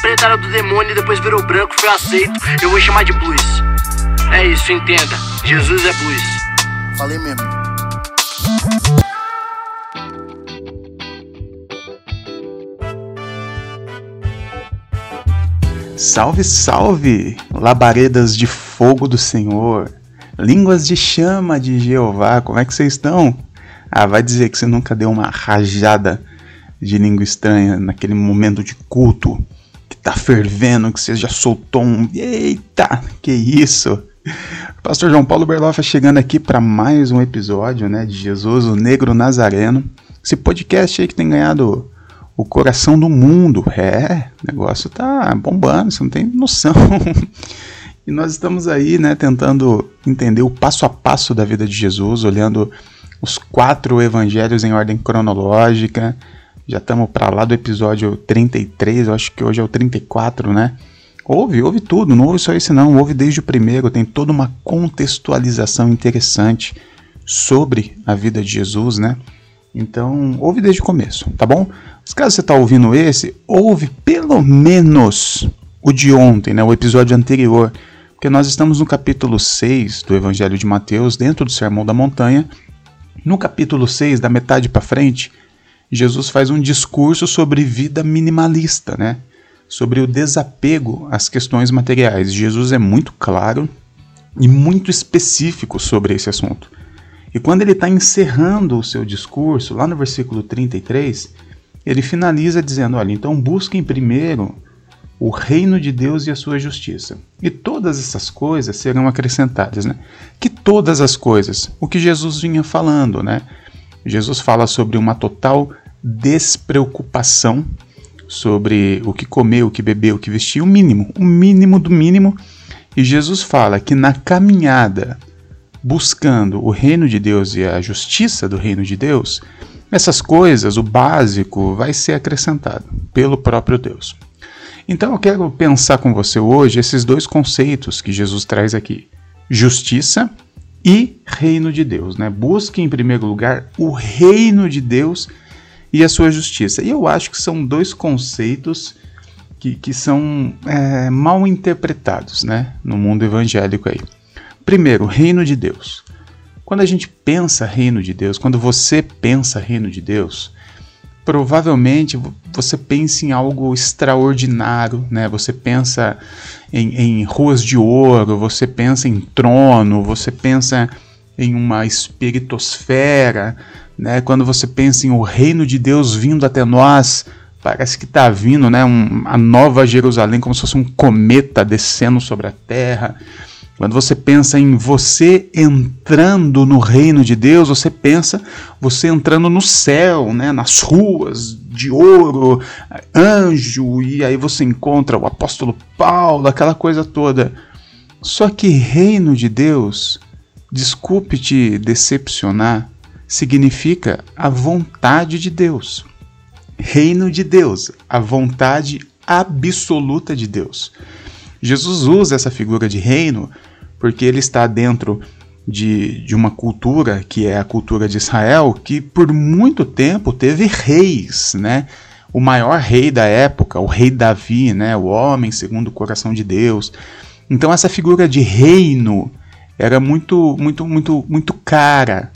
preta era do demônio e depois virou branco, foi aceito. Eu vou chamar de blues. É isso, entenda. Jesus é blues. Falei mesmo. Salve, salve, labaredas de fogo do Senhor, línguas de chama de Jeová, como é que vocês estão? Ah, vai dizer que você nunca deu uma rajada de língua estranha naquele momento de culto tá fervendo, que você já soltou um. Eita, que isso! Pastor João Paulo Berloffa chegando aqui para mais um episódio né, de Jesus, o Negro Nazareno. Esse podcast aí que tem ganhado o coração do mundo. É, o negócio tá bombando, você não tem noção. e nós estamos aí, né, tentando entender o passo a passo da vida de Jesus, olhando os quatro evangelhos em ordem cronológica. Já estamos para lá do episódio 33, eu acho que hoje é o 34, né? Ouve, ouve tudo, não ouve só esse não, ouve desde o primeiro, tem toda uma contextualização interessante sobre a vida de Jesus, né? Então, ouve desde o começo, tá bom? Se caso você está ouvindo esse, ouve pelo menos o de ontem, né, o episódio anterior, porque nós estamos no capítulo 6 do Evangelho de Mateus, dentro do Sermão da Montanha. No capítulo 6, da metade para frente, Jesus faz um discurso sobre vida minimalista, né? Sobre o desapego às questões materiais. Jesus é muito claro e muito específico sobre esse assunto. E quando ele está encerrando o seu discurso, lá no versículo 33, ele finaliza dizendo: Olha, então busquem primeiro o reino de Deus e a sua justiça. E todas essas coisas serão acrescentadas, né? Que todas as coisas, o que Jesus vinha falando, né? Jesus fala sobre uma total despreocupação sobre o que comer, o que beber, o que vestir, o mínimo, o mínimo do mínimo. E Jesus fala que na caminhada buscando o reino de Deus e a justiça do reino de Deus, essas coisas, o básico, vai ser acrescentado pelo próprio Deus. Então eu quero pensar com você hoje esses dois conceitos que Jesus traz aqui: justiça e reino de Deus. Né? Busque em primeiro lugar o reino de Deus e a sua justiça. E eu acho que são dois conceitos que, que são é, mal interpretados né, no mundo evangélico aí. Primeiro, reino de Deus. Quando a gente pensa reino de Deus, quando você pensa reino de Deus, provavelmente você pensa em algo extraordinário, né? Você pensa em, em, ruas de ouro, você pensa em trono, você pensa em uma espiritosfera, né? Quando você pensa em o reino de Deus vindo até nós, parece que está vindo, né? Um, a nova Jerusalém, como se fosse um cometa descendo sobre a terra. Quando você pensa em você entrando no reino de Deus, você pensa você entrando no céu, né, nas ruas de ouro, anjo, e aí você encontra o apóstolo Paulo, aquela coisa toda. Só que reino de Deus, desculpe te decepcionar, significa a vontade de Deus. Reino de Deus, a vontade absoluta de Deus. Jesus usa essa figura de reino porque ele está dentro de, de uma cultura que é a cultura de Israel, que por muito tempo teve reis, né? O maior rei da época, o rei Davi, né? O homem segundo o coração de Deus. Então essa figura de reino era muito, muito, muito, muito cara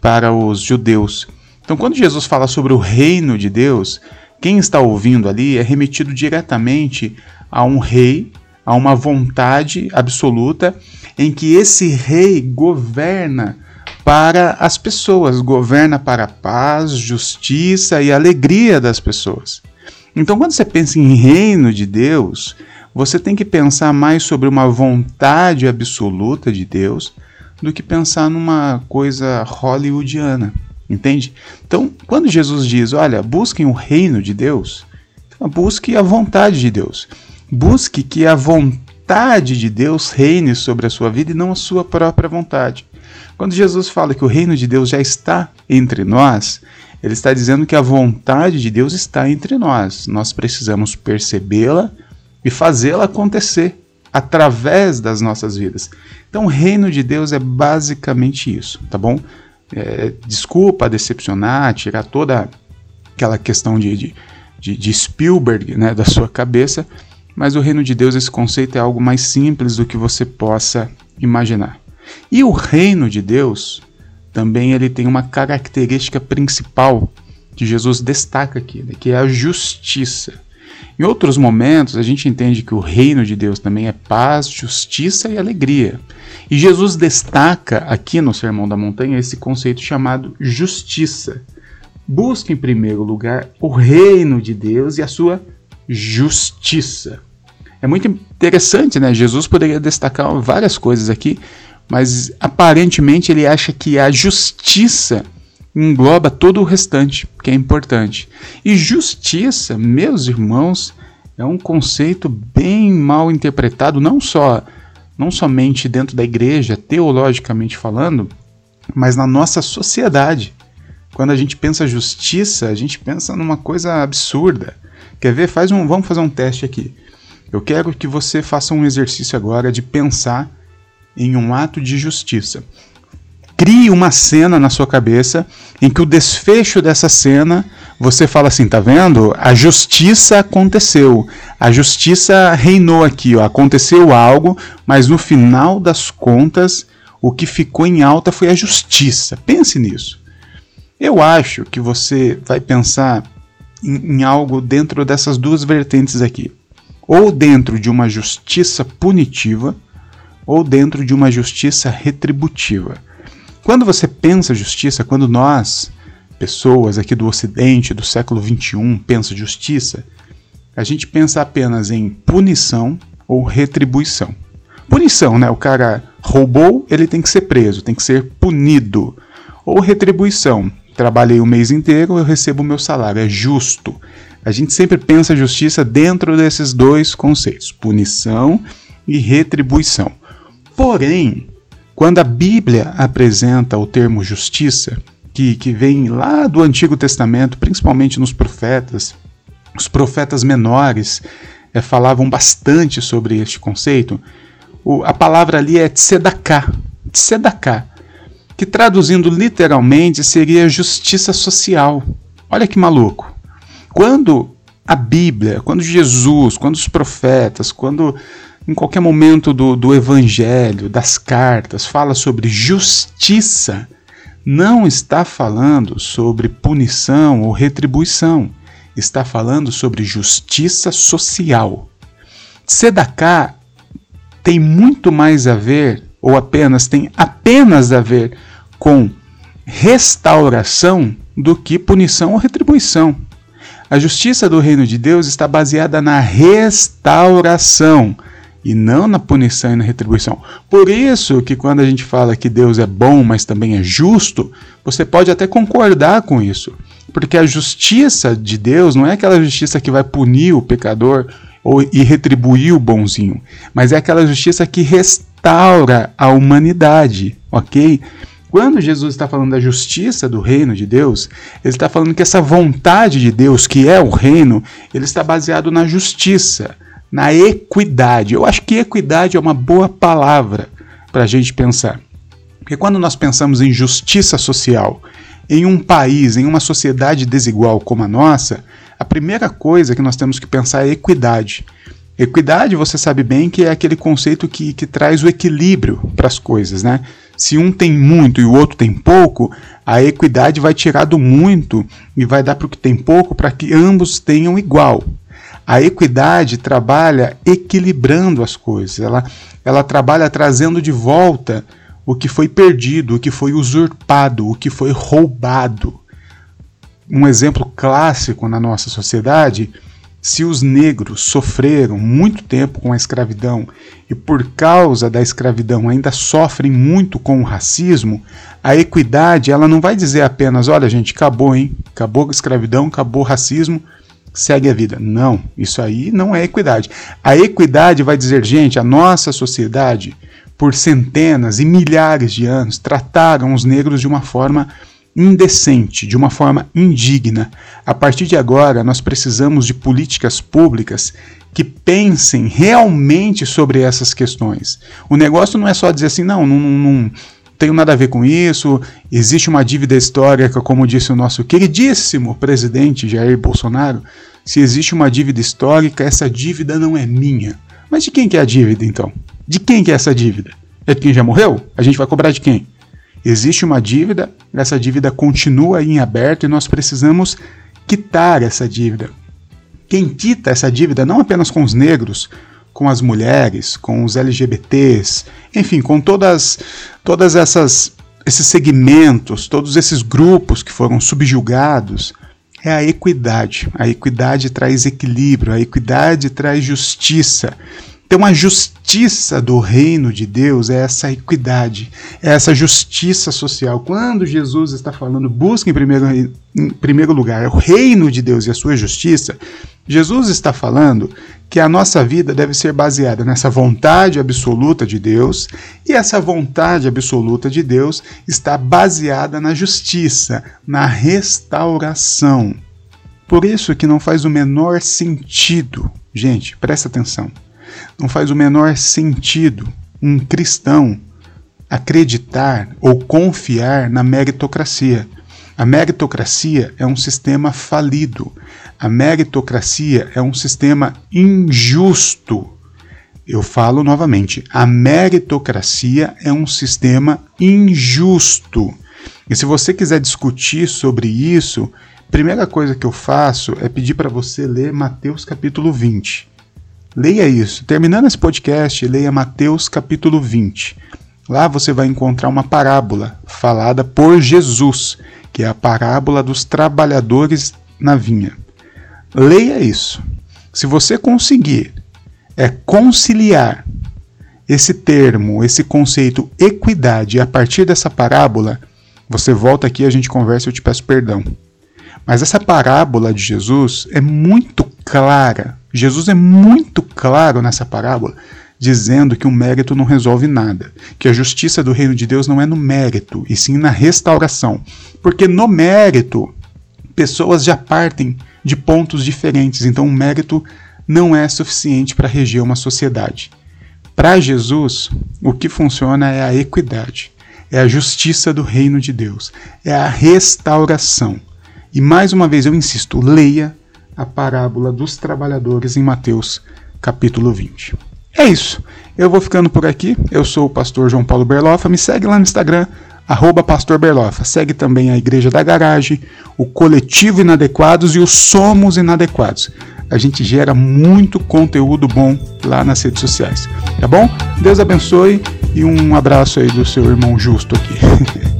para os judeus. Então quando Jesus fala sobre o reino de Deus, quem está ouvindo ali é remetido diretamente a um rei a uma vontade absoluta em que esse rei governa para as pessoas, governa para a paz, justiça e alegria das pessoas. Então, quando você pensa em reino de Deus, você tem que pensar mais sobre uma vontade absoluta de Deus do que pensar numa coisa hollywoodiana, entende? Então, quando Jesus diz, olha, busquem o reino de Deus, busque a vontade de Deus. Busque que a vontade de Deus reine sobre a sua vida e não a sua própria vontade. Quando Jesus fala que o reino de Deus já está entre nós, ele está dizendo que a vontade de Deus está entre nós. Nós precisamos percebê-la e fazê-la acontecer através das nossas vidas. Então, o reino de Deus é basicamente isso, tá bom? É, desculpa decepcionar, tirar toda aquela questão de, de de, Spielberg, né, da sua cabeça, mas o reino de Deus, esse conceito é algo mais simples do que você possa imaginar. E o reino de Deus também ele tem uma característica principal que Jesus destaca aqui, né, que é a justiça. Em outros momentos, a gente entende que o reino de Deus também é paz, justiça e alegria. E Jesus destaca aqui no Sermão da Montanha esse conceito chamado justiça. Busque em primeiro lugar o reino de Deus e a sua justiça. É muito interessante, né? Jesus poderia destacar várias coisas aqui, mas aparentemente ele acha que a justiça engloba todo o restante, que é importante. E justiça, meus irmãos, é um conceito bem mal interpretado, não só não somente dentro da igreja, teologicamente falando, mas na nossa sociedade. Quando a gente pensa justiça, a gente pensa numa coisa absurda. Quer ver? Faz um, vamos fazer um teste aqui. Eu quero que você faça um exercício agora de pensar em um ato de justiça. Crie uma cena na sua cabeça em que o desfecho dessa cena você fala assim, tá vendo? A justiça aconteceu. A justiça reinou aqui, ó. Aconteceu algo, mas no final das contas, o que ficou em alta foi a justiça. Pense nisso. Eu acho que você vai pensar em, em algo dentro dessas duas vertentes aqui. Ou dentro de uma justiça punitiva, ou dentro de uma justiça retributiva. Quando você pensa justiça, quando nós, pessoas aqui do Ocidente, do século XXI, pensa justiça, a gente pensa apenas em punição ou retribuição. Punição, né? O cara roubou, ele tem que ser preso, tem que ser punido. Ou retribuição. Trabalhei o mês inteiro, eu recebo o meu salário, é justo. A gente sempre pensa justiça dentro desses dois conceitos, punição e retribuição. Porém, quando a Bíblia apresenta o termo justiça, que, que vem lá do Antigo Testamento, principalmente nos profetas, os profetas menores é, falavam bastante sobre este conceito. O, a palavra ali é tzedakah, tzedakah, que traduzindo literalmente seria justiça social. Olha que maluco. Quando a Bíblia, quando Jesus, quando os profetas, quando em qualquer momento do, do Evangelho, das cartas, fala sobre justiça, não está falando sobre punição ou retribuição, está falando sobre justiça social. Sedaká tem muito mais a ver, ou apenas tem apenas a ver com restauração do que punição ou retribuição. A justiça do reino de Deus está baseada na restauração e não na punição e na retribuição. Por isso que quando a gente fala que Deus é bom, mas também é justo, você pode até concordar com isso. Porque a justiça de Deus não é aquela justiça que vai punir o pecador ou, e retribuir o bonzinho, mas é aquela justiça que restaura a humanidade, ok? Quando Jesus está falando da justiça do reino de Deus, ele está falando que essa vontade de Deus, que é o reino, ele está baseado na justiça na equidade. Eu acho que equidade é uma boa palavra para a gente pensar. Porque quando nós pensamos em justiça social, em um país, em uma sociedade desigual como a nossa, a primeira coisa que nós temos que pensar é equidade. Equidade, você sabe bem que é aquele conceito que, que traz o equilíbrio para as coisas, né? Se um tem muito e o outro tem pouco, a equidade vai tirar do muito e vai dar para o que tem pouco para que ambos tenham igual. A equidade trabalha equilibrando as coisas, ela, ela trabalha trazendo de volta o que foi perdido, o que foi usurpado, o que foi roubado. Um exemplo clássico na nossa sociedade: se os negros sofreram muito tempo com a escravidão e por causa da escravidão ainda sofrem muito com o racismo, a equidade ela não vai dizer apenas, olha gente, acabou, hein? Acabou a escravidão, acabou o racismo, segue a vida. Não, isso aí não é equidade. A equidade vai dizer, gente, a nossa sociedade, por centenas e milhares de anos, trataram os negros de uma forma indecente, de uma forma indigna. A partir de agora, nós precisamos de políticas públicas que pensem realmente sobre essas questões. O negócio não é só dizer assim, não, não, não, tenho nada a ver com isso, existe uma dívida histórica, como disse o nosso queridíssimo presidente Jair Bolsonaro, Se existe uma dívida histórica, essa dívida não é minha. Mas de quem que é a dívida então? De quem que é essa dívida? É de quem já morreu? A gente vai cobrar de quem? Existe uma dívida, essa dívida continua em aberto e nós precisamos quitar essa dívida. Quem quita essa dívida não apenas com os negros, com as mulheres, com os LGBTs, enfim, com todas todas essas esses segmentos, todos esses grupos que foram subjugados, é a equidade. A equidade traz equilíbrio, a equidade traz justiça. Então, a justiça do reino de Deus é essa equidade, é essa justiça social. Quando Jesus está falando, busque em primeiro, em primeiro lugar o reino de Deus e a sua justiça, Jesus está falando que a nossa vida deve ser baseada nessa vontade absoluta de Deus, e essa vontade absoluta de Deus está baseada na justiça, na restauração. Por isso que não faz o menor sentido, gente, presta atenção não faz o menor sentido um cristão acreditar ou confiar na meritocracia. A meritocracia é um sistema falido. A meritocracia é um sistema injusto. Eu falo novamente, a meritocracia é um sistema injusto. E se você quiser discutir sobre isso, primeira coisa que eu faço é pedir para você ler Mateus capítulo 20. Leia isso. Terminando esse podcast, leia Mateus capítulo 20. Lá você vai encontrar uma parábola falada por Jesus, que é a parábola dos trabalhadores na vinha. Leia isso. Se você conseguir é conciliar esse termo, esse conceito equidade a partir dessa parábola, você volta aqui, a gente conversa e eu te peço perdão. Mas essa parábola de Jesus é muito clara. Jesus é muito claro nessa parábola, dizendo que o mérito não resolve nada, que a justiça do reino de Deus não é no mérito, e sim na restauração. Porque no mérito, pessoas já partem de pontos diferentes, então o mérito não é suficiente para reger uma sociedade. Para Jesus, o que funciona é a equidade, é a justiça do reino de Deus, é a restauração. E mais uma vez eu insisto, leia a parábola dos trabalhadores em Mateus capítulo 20. É isso. Eu vou ficando por aqui. Eu sou o pastor João Paulo Berlofa. Me segue lá no Instagram, arroba pastor Berlofa. Segue também a Igreja da Garagem, o Coletivo Inadequados e o Somos Inadequados. A gente gera muito conteúdo bom lá nas redes sociais. Tá bom? Deus abençoe e um abraço aí do seu irmão Justo aqui.